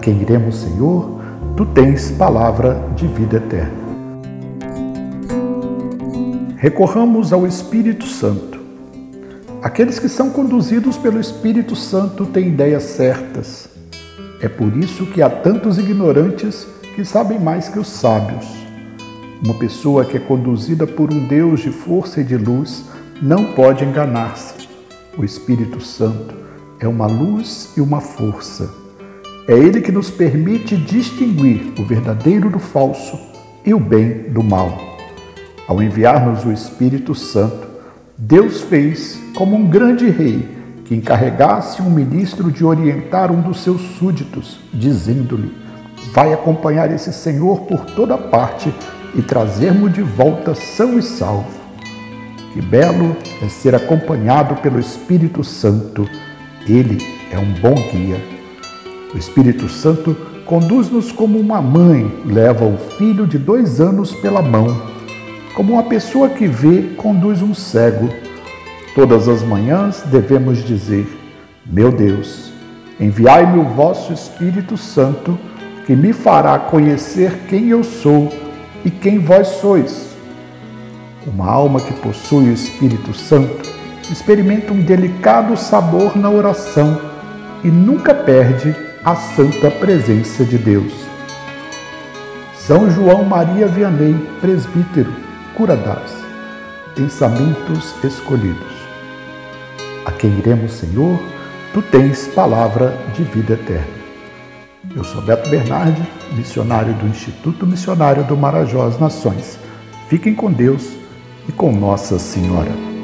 Quem iremos, Senhor? Tu tens palavra de vida eterna. Recorramos ao Espírito Santo. Aqueles que são conduzidos pelo Espírito Santo têm ideias certas. É por isso que há tantos ignorantes que sabem mais que os sábios. Uma pessoa que é conduzida por um Deus de força e de luz não pode enganar-se. O Espírito Santo é uma luz e uma força. É ele que nos permite distinguir o verdadeiro do falso e o bem do mal. Ao enviar-nos o Espírito Santo, Deus fez como um grande rei que encarregasse um ministro de orientar um dos seus súditos, dizendo-lhe: Vai acompanhar esse senhor por toda parte e trazer-mo de volta são e salvo. Que belo é ser acompanhado pelo Espírito Santo. Ele é um bom guia. O Espírito Santo conduz-nos como uma mãe leva o filho de dois anos pela mão, como uma pessoa que vê conduz um cego Todas as manhãs devemos dizer: Meu Deus, enviai-me o vosso Espírito Santo, que me fará conhecer quem eu sou e quem vós sois. Uma alma que possui o Espírito Santo experimenta um delicado sabor na oração e nunca perde a santa presença de Deus. São João Maria Vianney, presbítero, cura das pensamentos escolhidos. A quem iremos, Senhor? Tu tens palavra de vida eterna. Eu sou Beto Bernardi, missionário do Instituto Missionário do Marajó às Nações. Fiquem com Deus e com Nossa Senhora.